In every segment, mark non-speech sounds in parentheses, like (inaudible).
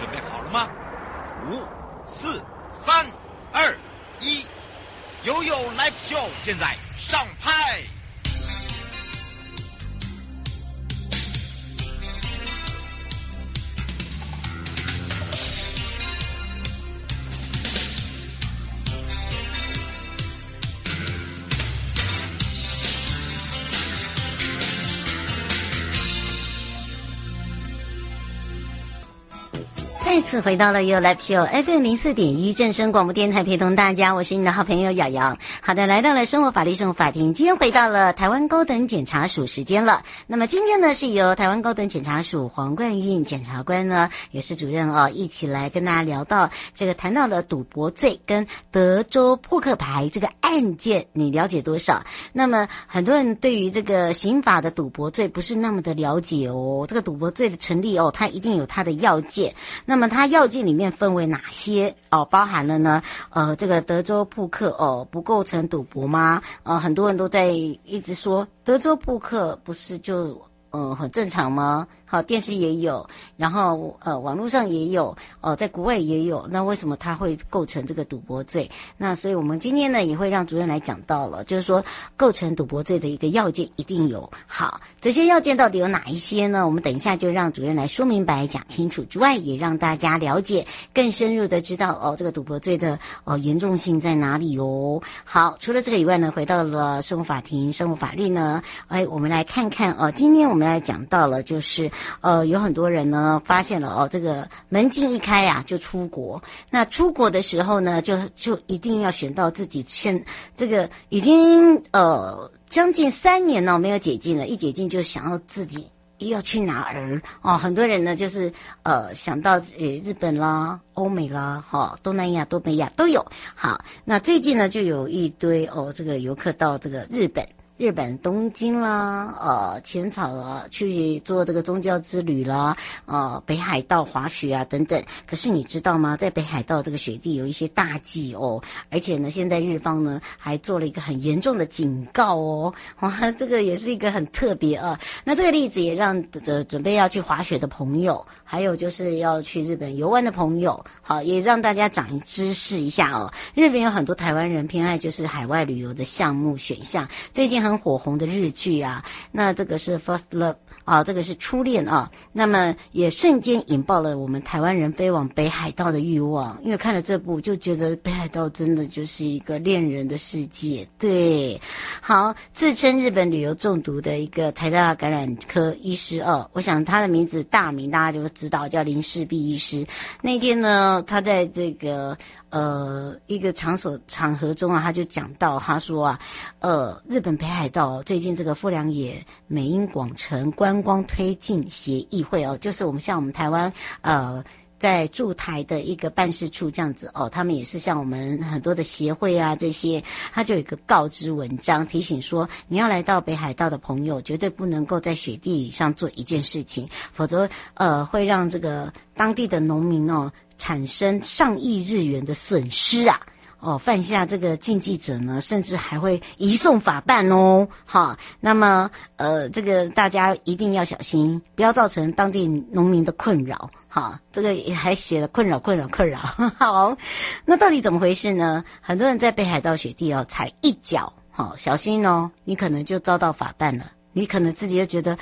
准备好了吗？五、四、三、二、一，悠悠 Live Show 现在上拍。次回到了 You Live Show FM 零四点一正声广播电台，陪同大家，我是你的好朋友瑶瑶。好的，来到了生活法律生活法庭，今天回到了台湾高等检察署时间了。那么今天呢，是由台湾高等检察署黄冠运检察官呢，也是主任哦，一起来跟大家聊到这个谈到了赌博罪跟德州扑克牌这个案件，你了解多少？那么很多人对于这个刑法的赌博罪不是那么的了解哦。这个赌博罪的成立哦，它一定有它的要件。那么它它药剂里面分为哪些哦？包含了呢？呃，这个德州扑克哦，不构成赌博吗？呃，很多人都在一直说德州扑克不是就呃很正常吗？好，电视也有，然后呃，网络上也有，哦、呃，在国外也有。那为什么它会构成这个赌博罪？那所以我们今天呢，也会让主任来讲到了，就是说构成赌博罪的一个要件一定有。好，这些要件到底有哪一些呢？我们等一下就让主任来说明白、讲清楚。之外，也让大家了解更深入的知道哦，这个赌博罪的哦严重性在哪里哦。好，除了这个以外呢，回到了生活法庭、生活法律呢，哎，我们来看看哦，今天我们来讲到了就是。呃，有很多人呢发现了哦，这个门禁一开呀，就出国。那出国的时候呢，就就一定要选到自己签这个已经呃将近三年了没有解禁了，一解禁就想要自己要去哪儿哦。很多人呢就是呃想到呃日本啦、欧美啦、哈、东南亚、东北亚都有。好，那最近呢就有一堆哦，这个游客到这个日本。日本东京啦，呃，浅草啊，去做这个宗教之旅啦，呃，北海道滑雪啊等等。可是你知道吗？在北海道这个雪地有一些大忌哦，而且呢，现在日方呢还做了一个很严重的警告哦，(laughs) 哇，这个也是一个很特别啊。那这个例子也让呃准备要去滑雪的朋友，还有就是要去日本游玩的朋友，好，也让大家长知识一下哦。日本有很多台湾人偏爱就是海外旅游的项目选项，最近很。火红的日剧啊，那这个是 First Love 啊，这个是初恋啊，那么也瞬间引爆了我们台湾人飞往北海道的欲望，因为看了这部就觉得北海道真的就是一个恋人的世界。对，好，自称日本旅游中毒的一个台大感染科医师哦，我想他的名字大名大家就知道，叫林世璧医师。那天呢，他在这个。呃，一个场所场合中啊，他就讲到，他说啊，呃，日本北海道最近这个富良野美英广城观光推进协议会哦，就是我们像我们台湾呃在驻台的一个办事处这样子哦，他们也是像我们很多的协会啊这些，他就有一个告知文章提醒说，你要来到北海道的朋友，绝对不能够在雪地上做一件事情，否则呃会让这个当地的农民哦。产生上亿日元的损失啊！哦，犯下这个禁忌者呢，甚至还会移送法办哦。好，那么呃，这个大家一定要小心，不要造成当地农民的困扰。好，这个也还写了困扰、困扰、困扰。(laughs) 好，那到底怎么回事呢？很多人在北海道雪地哦，踩一脚，好，小心哦，你可能就遭到法办了。你可能自己就觉得。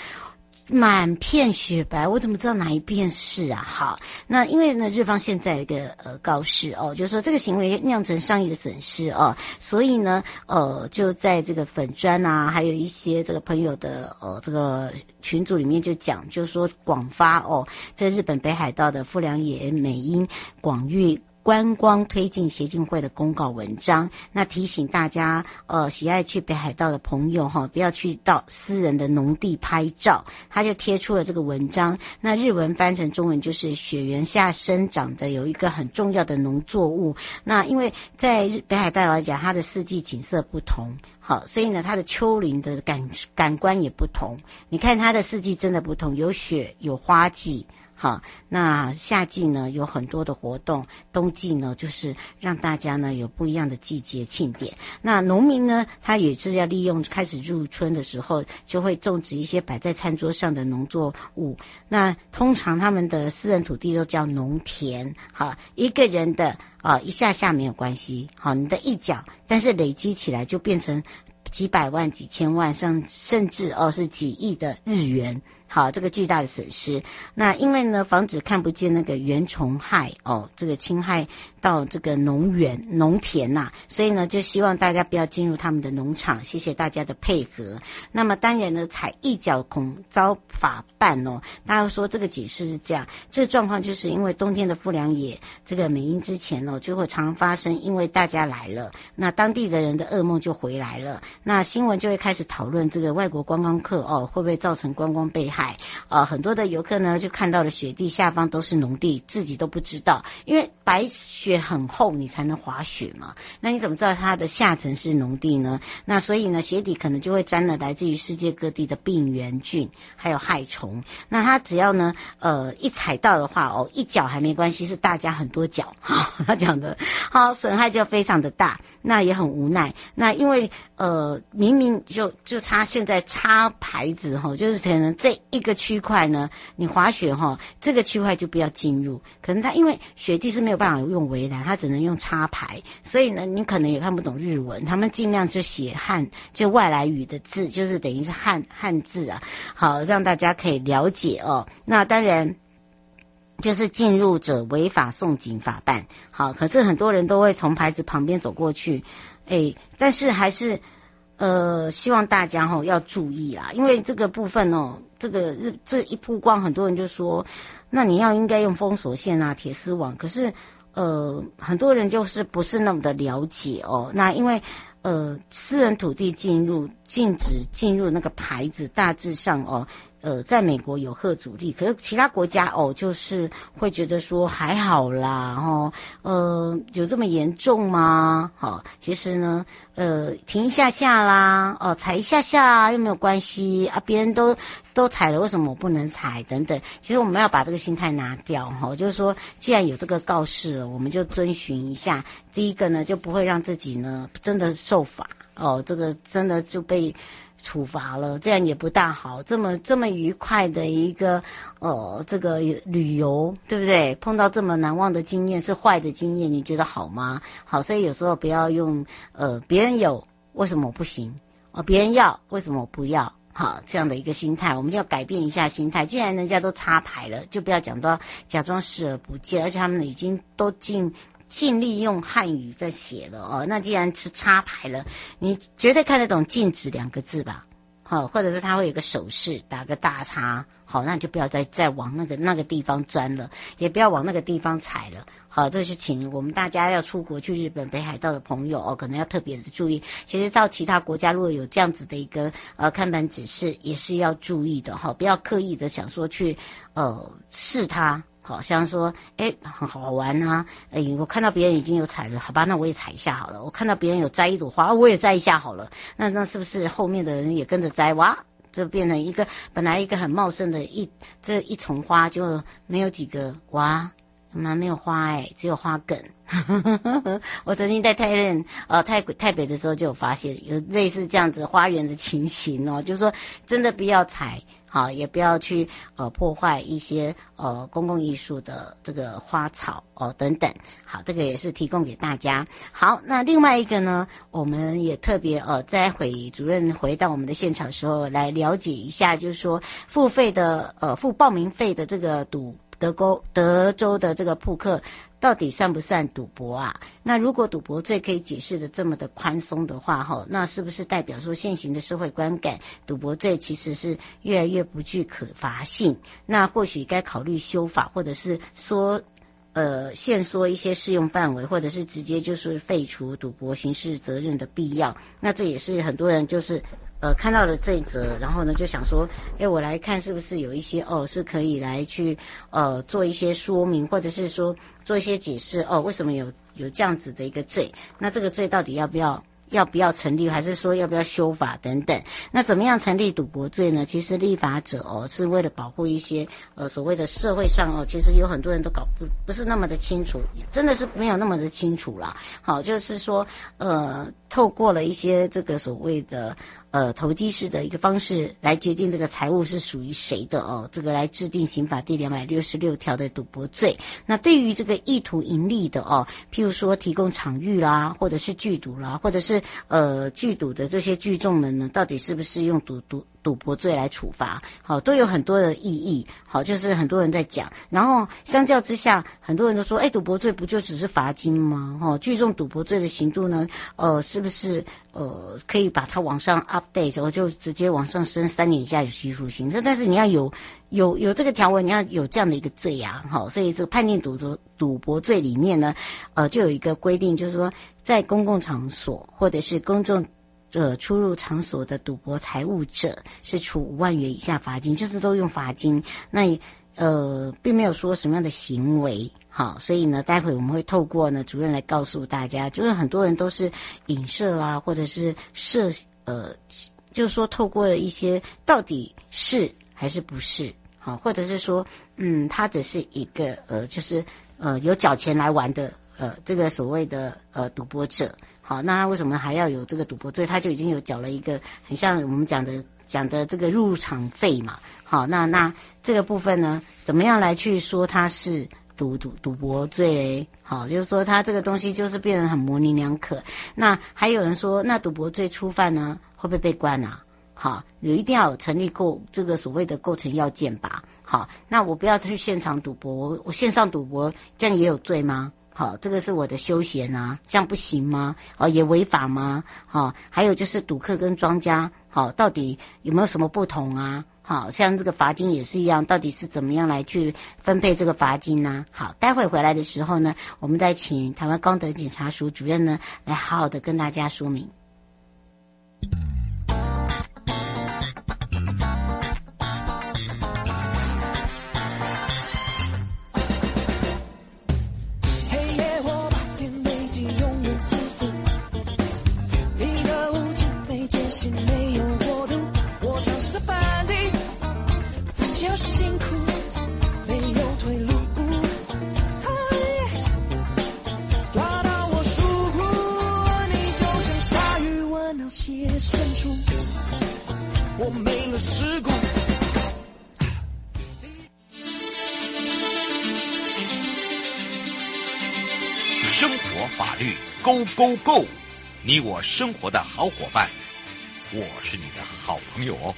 满片雪白，我怎么知道哪一片是啊？好，那因为呢，日方现在有一个呃告示哦，就是说这个行为酿成上亿的损失哦，所以呢，呃，就在这个粉专啊，还有一些这个朋友的呃这个群组里面就讲，就是说广发哦，在日本北海道的富良野美瑛广域。观光推进协进会的公告文章，那提醒大家，呃，喜爱去北海道的朋友哈，不要去到私人的农地拍照。他就贴出了这个文章，那日文翻成中文就是雪原下生长的有一个很重要的农作物。那因为在北海道来讲，它的四季景色不同，好，所以呢，它的丘陵的感感官也不同。你看它的四季真的不同，有雪，有花季。好，那夏季呢有很多的活动，冬季呢就是让大家呢有不一样的季节庆典。那农民呢，他也是要利用开始入春的时候，就会种植一些摆在餐桌上的农作物。那通常他们的私人土地都叫农田。好，一个人的啊一下下没有关系，好，你的一角，但是累积起来就变成几百万、几千万，甚甚至哦是几亿的日元。好，这个巨大的损失。那因为呢，防止看不见那个原虫害哦，这个侵害到这个农园、农田呐、所以呢，就希望大家不要进入他们的农场。谢谢大家的配合。那么当然呢，踩一脚恐遭法办哦。大家说这个解释是这样，这个状况就是因为冬天的不良野，这个美英之前哦，就会常发生，因为大家来了，那当地的人的噩梦就回来了。那新闻就会开始讨论这个外国观光客哦，会不会造成观光被害。海，呃，很多的游客呢就看到了雪地下方都是农地，自己都不知道，因为白雪很厚，你才能滑雪嘛。那你怎么知道它的下层是农地呢？那所以呢，鞋底可能就会沾了来自于世界各地的病原菌，还有害虫。那它只要呢，呃，一踩到的话，哦，一脚还没关系，是大家很多脚。(laughs) 哈，他讲的好，损害就非常的大，那也很无奈。那因为呃，明明就就差现在插牌子哈，就是可能这。一个区块呢，你滑雪哈，这个区块就不要进入。可能它因为雪地是没有办法用围栏，它只能用插牌，所以呢，你可能也看不懂日文。他们尽量就写汉，就外来语的字，就是等于是汉汉字啊，好让大家可以了解哦。那当然，就是进入者违法送警法办。好，可是很多人都会从牌子旁边走过去，哎，但是还是呃，希望大家哈要注意啦，因为这个部分哦。这个日这一曝光，很多人就说，那你要应该用封锁线啊、铁丝网。可是，呃，很多人就是不是那么的了解哦。那因为，呃，私人土地进入禁止进入那个牌子，大致上哦。呃，在美国有吓阻力，可是其他国家哦，就是会觉得说还好啦，哦，呃，有这么严重吗？好、哦，其实呢，呃，停一下下啦，哦，踩一下下又没有关系啊，别人都都踩了，为什么我不能踩？等等，其实我们要把这个心态拿掉，哈、哦，就是说，既然有这个告示了，我们就遵循一下。第一个呢，就不会让自己呢真的受罚，哦，这个真的就被。处罚了，这样也不大好。这么这么愉快的一个呃，这个旅游，对不对？碰到这么难忘的经验，是坏的经验，你觉得好吗？好，所以有时候不要用呃，别人有为什么我不行？哦，别人要为什么我不要？好，这样的一个心态，我们要改变一下心态。既然人家都插牌了，就不要讲到假装视而不见，而且他们已经都进。尽力用汉语在写了哦，那既然是插牌了，你绝对看得懂“禁止”两个字吧？好，或者是他会有个手势，打个大叉，好，那你就不要再再往那个那个地方钻了，也不要往那个地方踩了。好，这是请我们大家要出国去日本北海道的朋友哦，可能要特别的注意。其实到其他国家，如果有这样子的一个呃看板指示，也是要注意的哈，不要刻意的想说去呃试它。好像说，哎，很好玩啊！哎，我看到别人已经有采了，好吧，那我也采一下好了。我看到别人有摘一朵花，我也摘一下好了。那那是不是后面的人也跟着摘？哇，就变成一个本来一个很茂盛的一这一丛花，就没有几个哇，蛮没有花哎，只有花梗。(laughs) 我曾经在太任呃太台北的时候就有发现有类似这样子花园的情形哦，就是说真的不要采。好，也不要去呃破坏一些呃公共艺术的这个花草哦等等。好，这个也是提供给大家。好，那另外一个呢，我们也特别呃在回主任回到我们的现场的时候来了解一下，就是说付费的呃付报名费的这个赌德州德州的这个扑克。到底算不算赌博啊？那如果赌博罪可以解释的这么的宽松的话，哈，那是不是代表说现行的社会观感，赌博罪其实是越来越不具可罚性？那或许该考虑修法，或者是说，呃，限缩一些适用范围，或者是直接就是废除赌博刑事责任的必要？那这也是很多人就是。呃，看到了这一则，然后呢，就想说，哎，我来看是不是有一些哦，是可以来去呃做一些说明，或者是说做一些解释哦，为什么有有这样子的一个罪？那这个罪到底要不要要不要成立，还是说要不要修法等等？那怎么样成立赌博罪呢？其实立法者哦是为了保护一些呃所谓的社会上哦，其实有很多人都搞不不是那么的清楚，真的是没有那么的清楚啦。好，就是说呃透过了一些这个所谓的。呃，投机式的一个方式来决定这个财物是属于谁的哦，这个来制定刑法第两百六十六条的赌博罪。那对于这个意图盈利的哦，譬如说提供场域啦，或者是聚赌啦，或者是呃聚赌的这些聚众们呢，到底是不是用赌赌？赌博罪来处罚，好，都有很多的意义，好，就是很多人在讲，然后相较之下，很多人都说，哎，赌博罪不就只是罚金吗？哈，聚众赌博罪的刑度呢，呃，是不是呃可以把它往上 update，然后就直接往上升三年以下有期徒刑？但但是你要有有有这个条文，你要有这样的一个罪呀，好，所以这个判定赌博赌博罪里面呢，呃，就有一个规定，就是说在公共场所或者是公众。呃出入场所的赌博财物者，是处五万元以下罚金，就是都用罚金。那呃，并没有说什么样的行为，好，所以呢，待会我们会透过呢主任来告诉大家，就是很多人都是影射啊，或者是设呃，就是说透过了一些到底是还是不是，好，或者是说，嗯，他只是一个呃，就是呃有缴钱来玩的呃这个所谓的呃赌博者。好，那他为什么还要有这个赌博罪？他就已经有缴了一个很像我们讲的讲的这个入场费嘛。好，那那这个部分呢，怎么样来去说他是赌赌赌博罪嘞？好，就是说他这个东西就是变得很模棱两可。那还有人说，那赌博罪初犯呢，会不会被关啊？好，有一定要有成立构这个所谓的构成要件吧？好，那我不要去现场赌博，我我线上赌博，这样也有罪吗？好，这个是我的休闲啊，这样不行吗？哦，也违法吗？好，还有就是赌客跟庄家，好，到底有没有什么不同啊？好，像这个罚金也是一样，到底是怎么样来去分配这个罚金呢？好，待会回来的时候呢，我们再请台湾高等检察署主任呢，来好好的跟大家说明。事故，生活法律 Go Go Go！你我生活的好伙伴，我是你的好朋友哦。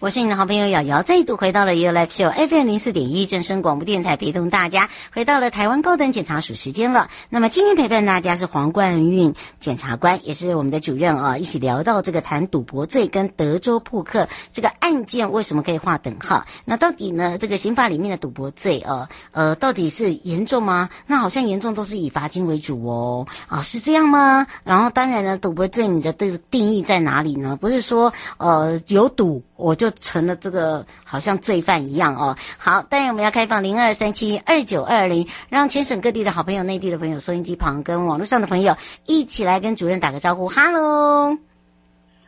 我是你的好朋友瑶瑶，再度回到了 U Live Show FM 零四点一正声广播电台，陪同大家回到了台湾高等检察署时间了。那么今天陪伴大家是黄冠运检察官，也是我们的主任啊，一起聊到这个谈赌博罪跟德州扑克这个案件为什么可以划等号？那到底呢，这个刑法里面的赌博罪啊，呃，到底是严重吗？那好像严重都是以罚金为主哦，啊，是这样吗？然后当然呢，赌博罪你的这个定义在哪里呢？不是说呃有赌我就成了这个好像罪犯一样哦。好，当然我们要开放零二三七二九二零，让全省各地的好朋友、内地的朋友、收音机旁跟网络上的朋友一起来跟主任打个招呼。哈喽，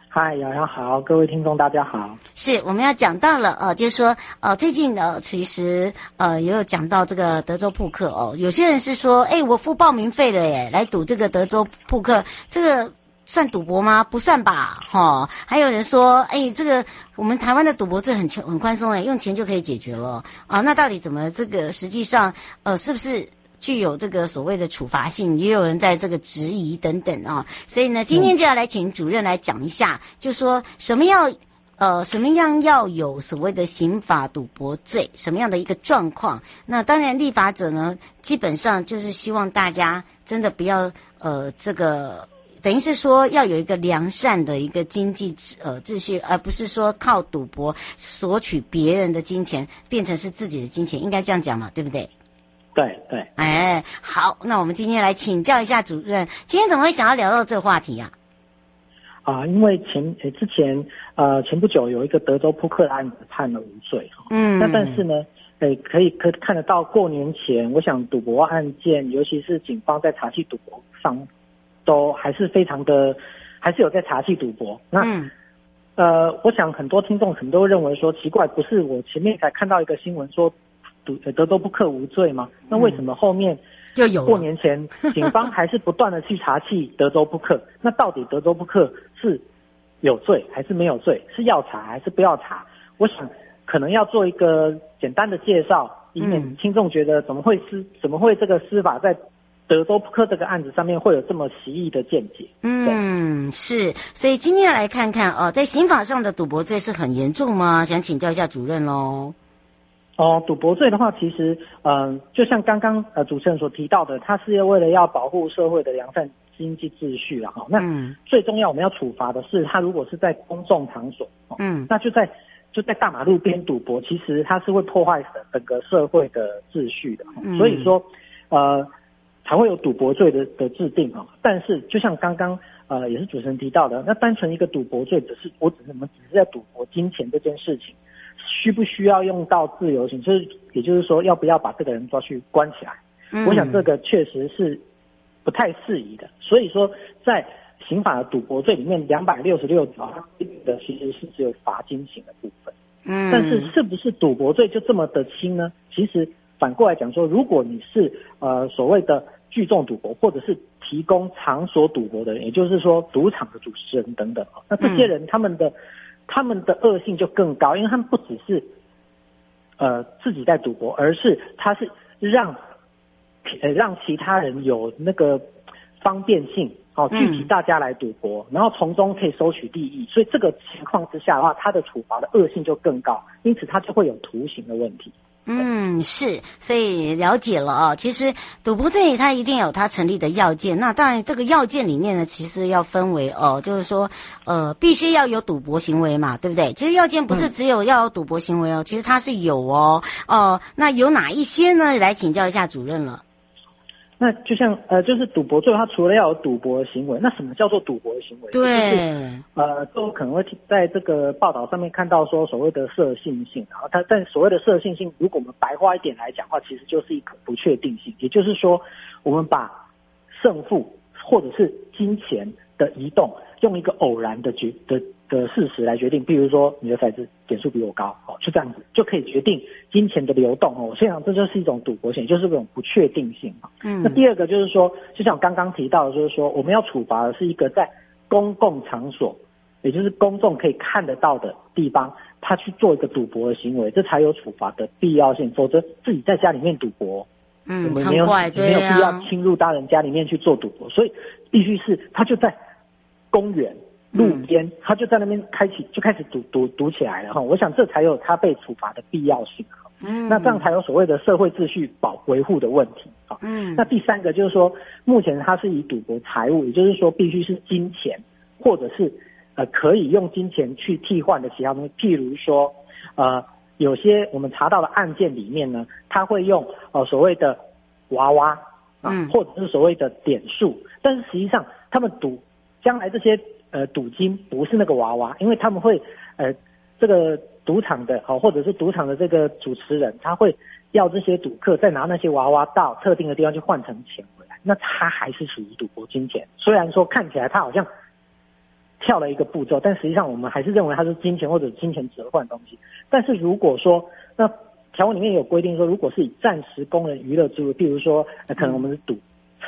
嗨，瑶瑶好，各位听众大家好。是我们要讲到了呃，就是说呃，最近呢，其实呃也有讲到这个德州扑克哦。有些人是说，哎，我付报名费了耶，来赌这个德州扑克，这个。算赌博吗？不算吧，哈、还有人说，哎，这个我们台湾的赌博罪很宽很宽松哎，用钱就可以解决了啊。那到底怎么这个实际上，呃，是不是具有这个所谓的处罚性？也有人在这个质疑等等啊。所以呢，今天就要来请主任来讲一下，就说什么要呃什么样要有所谓的刑法赌博罪，什么样的一个状况？那当然，立法者呢，基本上就是希望大家真的不要呃这个。等于是说要有一个良善的一个经济呃秩序，而不是说靠赌博索取别人的金钱变成是自己的金钱，应该这样讲嘛，对不对？对对。哎，好，那我们今天来请教一下主任，今天怎么会想要聊到这个话题呀？啊？啊，因为前之前呃前不久有一个德州扑克案子判了无罪哈，嗯，那但是呢，诶可以可看得到过年前，我想赌博案件，尤其是警方在查缉赌博上。都还是非常的，还是有在查缉赌博。那、嗯、呃，我想很多听众可能都会认为说奇怪，不是我前面才看到一个新闻说赌德州扑克无罪吗？那为什么后面就有过年前 (laughs) 警方还是不断的去查缉德州扑克？那到底德州扑克是有罪还是没有罪？是要查还是不要查？我想可能要做一个简单的介绍，以免听众觉得怎么会司怎么会这个司法在德州扑克这个案子上面会有这么奇异的见解？嗯，是，所以今天来看看哦，在刑法上的赌博罪是很严重吗？想请教一下主任喽。哦，赌博罪的话，其实嗯、呃，就像刚刚呃主持人所提到的，它是为了要保护社会的良善经济秩序啊。哈，那最重要我们要处罚的是，他如果是在公众场所，嗯，那就在。就在大马路边赌博，其实它是会破坏整个社会的秩序的，嗯、所以说，呃，才会有赌博罪的的制定啊。但是，就像刚刚呃也是主持人提到的，那单纯一个赌博罪，只是我只是我们只是在赌博金钱这件事情，需不需要用到自由刑？就是也就是说，要不要把这个人抓去关起来？嗯、我想这个确实是不太适宜的。所以说，在刑法的赌博罪里面，两百六十六条的其实是只有罚金刑的部分。嗯，但是是不是赌博罪就这么的轻呢？其实反过来讲说，如果你是呃所谓的聚众赌博，或者是提供场所赌博的人，也就是说赌场的主持人等等，那这些人他们的他们的恶性就更高，因为他们不只是呃自己在赌博，而是他是让呃让其他人有那个方便性。好，聚集大家来赌博，嗯、然后从中可以收取利益，所以这个情况之下的话，他的处罚的恶性就更高，因此他就会有徒刑的问题。嗯，是，所以了解了啊、哦。其实赌博罪它一定有它成立的要件，那当然这个要件里面呢，其实要分为哦，就是说呃，必须要有赌博行为嘛，对不对？其实要件不是只有要有赌博行为哦，嗯、其实它是有哦哦，那有哪一些呢？来请教一下主任了。那就像呃，就是赌博罪，它除了要有赌博的行为，那什么叫做赌博的行为？对，就是、呃，都可能会在这个报道上面看到说所谓的色性性，然后它但所谓的色性性，如果我们白话一点来讲的话，其实就是一个不确定性，也就是说，我们把胜负或者是金钱的移动，用一个偶然的决的。的事实来决定，比如说你的骰子点数比我高，哦，就这样子就可以决定金钱的流动哦。我想这就是一种赌博性，就是这种不确定性啊。嗯，那第二个就是说，就像我刚刚提到的，就是说我们要处罚的是一个在公共场所，也就是公众可以看得到的地方，他去做一个赌博的行为，这才有处罚的必要性。否则自己在家里面赌博，嗯，我们没有没有必要侵入大人家里面去做赌博，所以必须是他就在公园。路边，他就在那边开启，就开始赌赌赌起来了哈。我想这才有他被处罚的必要性。嗯，那这样才有所谓的社会秩序保维护的问题啊。嗯，那第三个就是说，目前他是以赌博财物，也就是说必须是金钱，或者是呃可以用金钱去替换的其他东西，譬如说呃有些我们查到的案件里面呢，他会用呃所谓的娃娃啊，或者是所谓的点数，但是实际上他们赌将来这些。呃，赌金不是那个娃娃，因为他们会，呃，这个赌场的哦，或者是赌场的这个主持人，他会要这些赌客再拿那些娃娃到特定的地方去换成钱回来，那他还是属于赌博金钱。虽然说看起来他好像跳了一个步骤，但实际上我们还是认为它是金钱或者金钱折换东西。但是如果说那条文里面有规定说，如果是以暂时供人娱乐之物，譬如说，呃，可能我们是赌。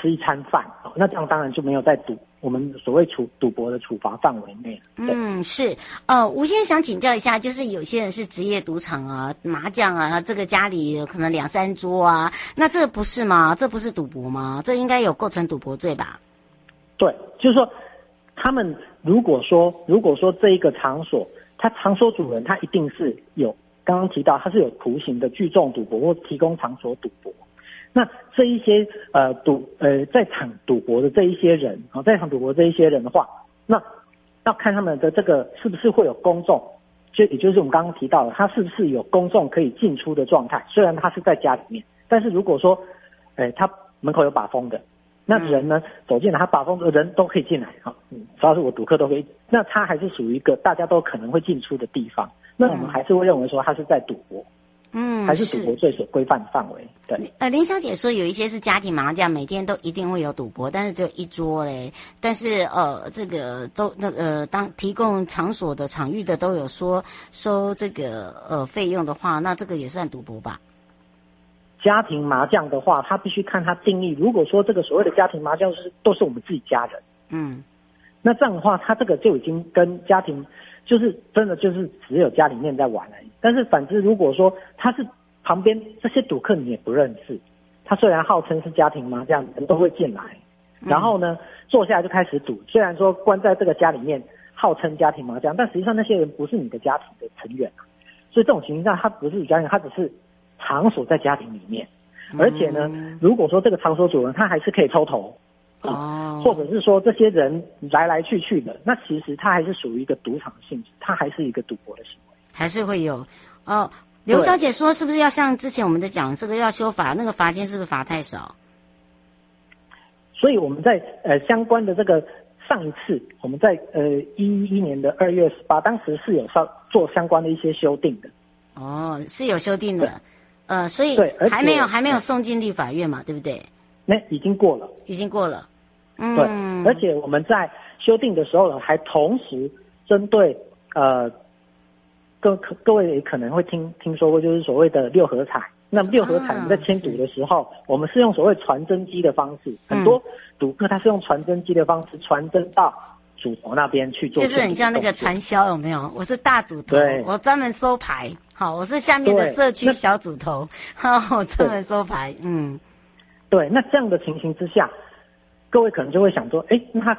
吃一餐饭，那这样当然就没有在赌我们所谓处赌博的处罚范围内。嗯，是。呃，吴先生想请教一下，就是有些人是职业赌场啊，麻将啊，这个家里可能两三桌啊，那这不是吗？这不是赌博吗？这应该有构成赌博罪吧？对，就是说，他们如果说如果说这一个场所，他场所主人他一定是有刚刚提到他是有图形的聚众赌博或提供场所赌博。那这一些呃赌呃在场赌博的这一些人啊，在场赌博这一些人的话，那要看他们的这个是不是会有公众，就也就是我们刚刚提到的，他是不是有公众可以进出的状态。虽然他是在家里面，但是如果说，哎，他门口有把风的，那人呢走进来，他把风的人都可以进来啊，嗯，只要是我赌客都可以，那他还是属于一个大家都可能会进出的地方，那我们还是会认为说他是在赌博。嗯，还是赌博罪所规范的范围。对，呃，林小姐说有一些是家庭麻将，每天都一定会有赌博，但是只有一桌嘞。但是呃，这个都那呃，当提供场所的场域的都有说收这个呃费用的话，那这个也算赌博吧？家庭麻将的话，他必须看他定义。如果说这个所谓的家庭麻将是都是我们自己家人，嗯，那这样的话，他这个就已经跟家庭就是真的就是只有家里面在玩而已。但是反之，如果说他是旁边这些赌客你也不认识，他虽然号称是家庭麻将，人都会进来，然后呢坐下来就开始赌。虽然说关在这个家里面号称家庭麻将，但实际上那些人不是你的家庭的成员啊。所以这种情况下，他不是你家人，他只是。场所在家庭里面，而且呢，嗯、如果说这个场所主人他还是可以抽头，哦，或者是说这些人来来去去的，那其实他还是属于一个赌场性质，他还是一个赌博的行为，还是会有。哦，刘小姐说，是不是要像之前我们在讲这个要修法，那个罚金是不是罚太少？所以我们在呃相关的这个上一次，我们在呃一一年的二月十八，当时是有上做相关的一些修订的。哦，是有修订的。呃，所以还没有还没有送进立法院嘛，对不对？那已经过了，已经过了。嗯，对。而且我们在修订的时候呢，还同时针对呃各各位也可能会听听说过，就是所谓的六合彩。那六合彩，我们在签赌的时候，啊、我们是用所谓传真机的方式，很多赌客他是用传真机的方式传真到。主头那边去做，就是很像那个传销有没有？我是大主头，我专门收牌。好，我是下面的社区小主头，好，(laughs) 我专门收牌。嗯，对。那这样的情形之下，各位可能就会想说，哎，那他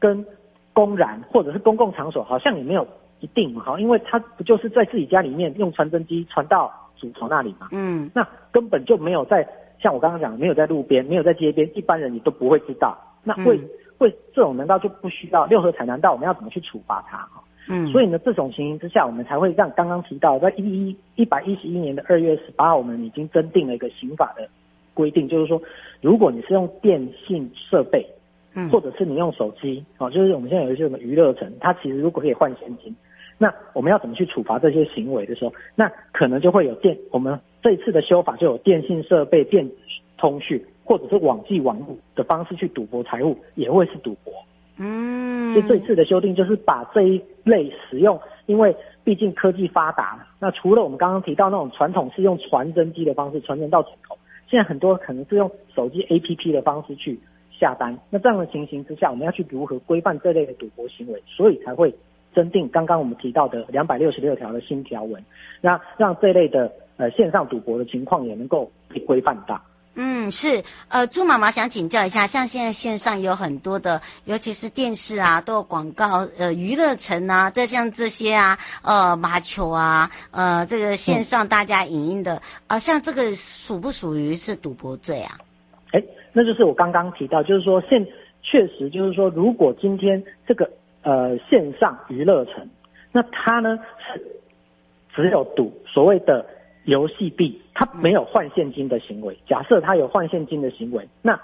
跟公然或者是公共场所好像也没有一定哈，因为他不就是在自己家里面用传真机传到主头那里嘛？嗯，那根本就没有在像我刚刚讲，没有在路边，没有在街边，一般人你都不会知道。那会。嗯会这种难道就不需要六合彩？难道我们要怎么去处罚他？哈，嗯，所以呢，这种情形之下，我们才会让刚刚提到在一一一百一十一年的二月十八号，我们已经增定了一个刑法的规定，就是说，如果你是用电信设备，嗯，或者是你用手机，哦，就是我们现在有一些什么娱乐城，它其实如果可以换现金，那我们要怎么去处罚这些行为的时候，那可能就会有电，我们这一次的修法就有电信设备、电子通讯。或者是网际网路的方式去赌博财物，也会是赌博。嗯，所以这次的修订就是把这一类使用，因为毕竟科技发达，那除了我们刚刚提到那种传统是用传真机的方式传真到主头，现在很多可能是用手机 APP 的方式去下单。那这样的情形之下，我们要去如何规范这类的赌博行为？所以才会增订刚刚我们提到的两百六十六条的新条文，那让这类的呃线上赌博的情况也能够被规范到。嗯，是，呃，朱妈妈想请教一下，像现在线上有很多的，尤其是电视啊，都有广告，呃，娱乐城啊，这像这些啊，呃，麻球啊，呃，这个线上大家影音的，啊、嗯呃，像这个属不属于是赌博罪啊？哎，那就是我刚刚提到，就是说现确实就是说，如果今天这个呃线上娱乐城，那它呢是只有赌所谓的。游戏币，它没有换现金的行为。假设它有换现金的行为，那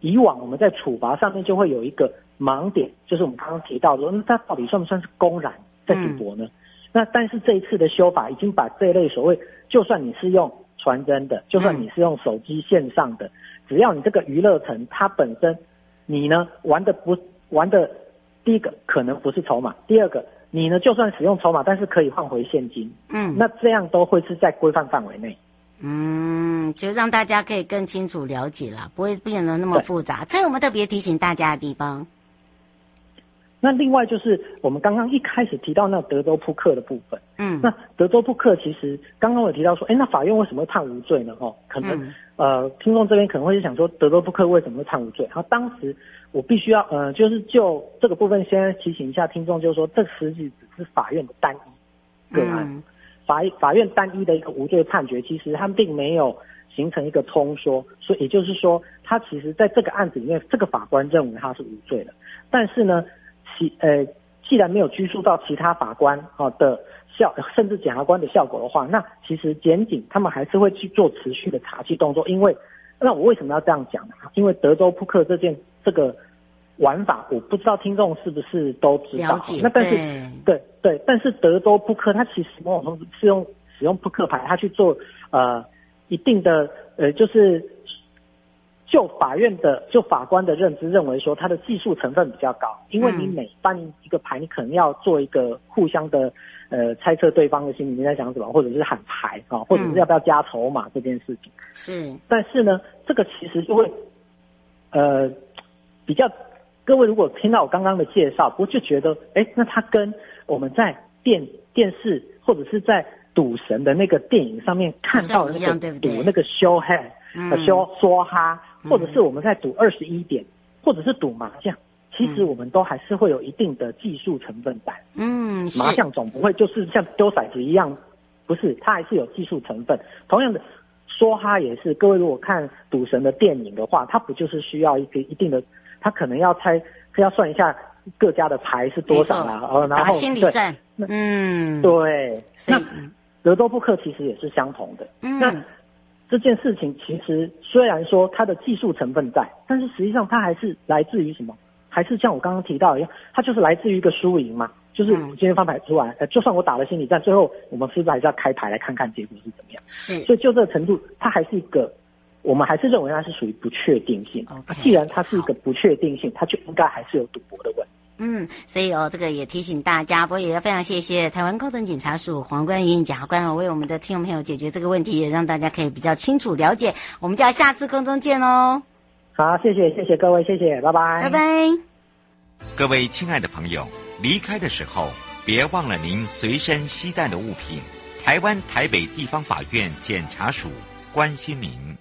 以往我们在处罚上面就会有一个盲点，就是我们刚刚提到说，那它到底算不算是公然在赌博呢？嗯、那但是这一次的修法已经把这一类所谓，就算你是用传真的，就算你是用手机线上的，只要你这个娱乐城它本身，你呢玩的不玩的，第一个可能不是筹码，第二个。你呢？就算使用筹码，但是可以换回现金。嗯，那这样都会是在规范范围内。嗯，就让大家可以更清楚了解了，不会变得那么复杂。这是我们特别提醒大家的地方。那另外就是我们刚刚一开始提到那德州扑克的部分。嗯，那德州扑克其实刚刚我提到说，哎，那法院为什么会判无罪呢？哦，可能、嗯、呃，听众这边可能会想说，德州扑克为什么会判无罪？然后当时。我必须要，呃，就是就这个部分先提醒一下听众，就是说，这实际只是法院的单一个案，嗯、法法院单一的一个无罪判决，其实他们并没有形成一个通说，所以也就是说，他其实在这个案子里面，这个法官认为他是无罪的，但是呢，其呃，既然没有拘束到其他法官啊的效，甚至检察官的效果的话，那其实检警他们还是会去做持续的查缉动作，因为那我为什么要这样讲呢？因为德州扑克这件。这个玩法我不知道听众是不是都知道。那但是对对，但是德州扑克它其实某种程度是用使用扑克牌，它去做呃一定的呃就是。就法院的就法官的认知认为说，它的技术成分比较高，因为你每翻一个牌，你可能要做一个互相的呃猜测对方的心里面在想什么，或者是喊牌啊，或者是要不要加筹码这件事情。是，但是呢，这个其实就会呃比较，各位如果听到我刚刚的介绍，不就觉得哎，那它跟我们在电电视或者是在赌神的那个电影上面看到的那个赌那个 show hand，呃 show 梭哈。或者是我们在赌二十一点，或者是赌麻将，其实我们都还是会有一定的技术成分在。嗯，麻将总不会就是像丢骰子一样，不是，它还是有技术成分。同样的，梭哈也是。各位如果看赌神的电影的话，它不就是需要一个一定的，它可能要猜，要算一下各家的牌是多少啦，然后然后心理战。嗯，对。那德州扑克其实也是相同的。嗯。那这件事情其实虽然说它的技术成分在，但是实际上它还是来自于什么？还是像我刚刚提到一样，它就是来自于一个输赢嘛。就是今天翻牌出来，呃，就算我打了心理战，最后我们是不是还是要开牌来看看结果是怎么样？是。所以就这个程度，它还是一个，我们还是认为它是属于不确定性。Okay, 既然它是一个不确定性，它就应该还是有赌博的问题。嗯，所以哦，这个也提醒大家，不过也要非常谢谢台湾高等检察署黄冠云检察官，为我们的听众朋友解决这个问题，也让大家可以比较清楚了解。我们就要下次空中见哦。好，谢谢谢谢各位，谢谢，拜拜，拜拜。各位亲爱的朋友，离开的时候别忘了您随身携带的物品。台湾台北地方法院检察署关心您。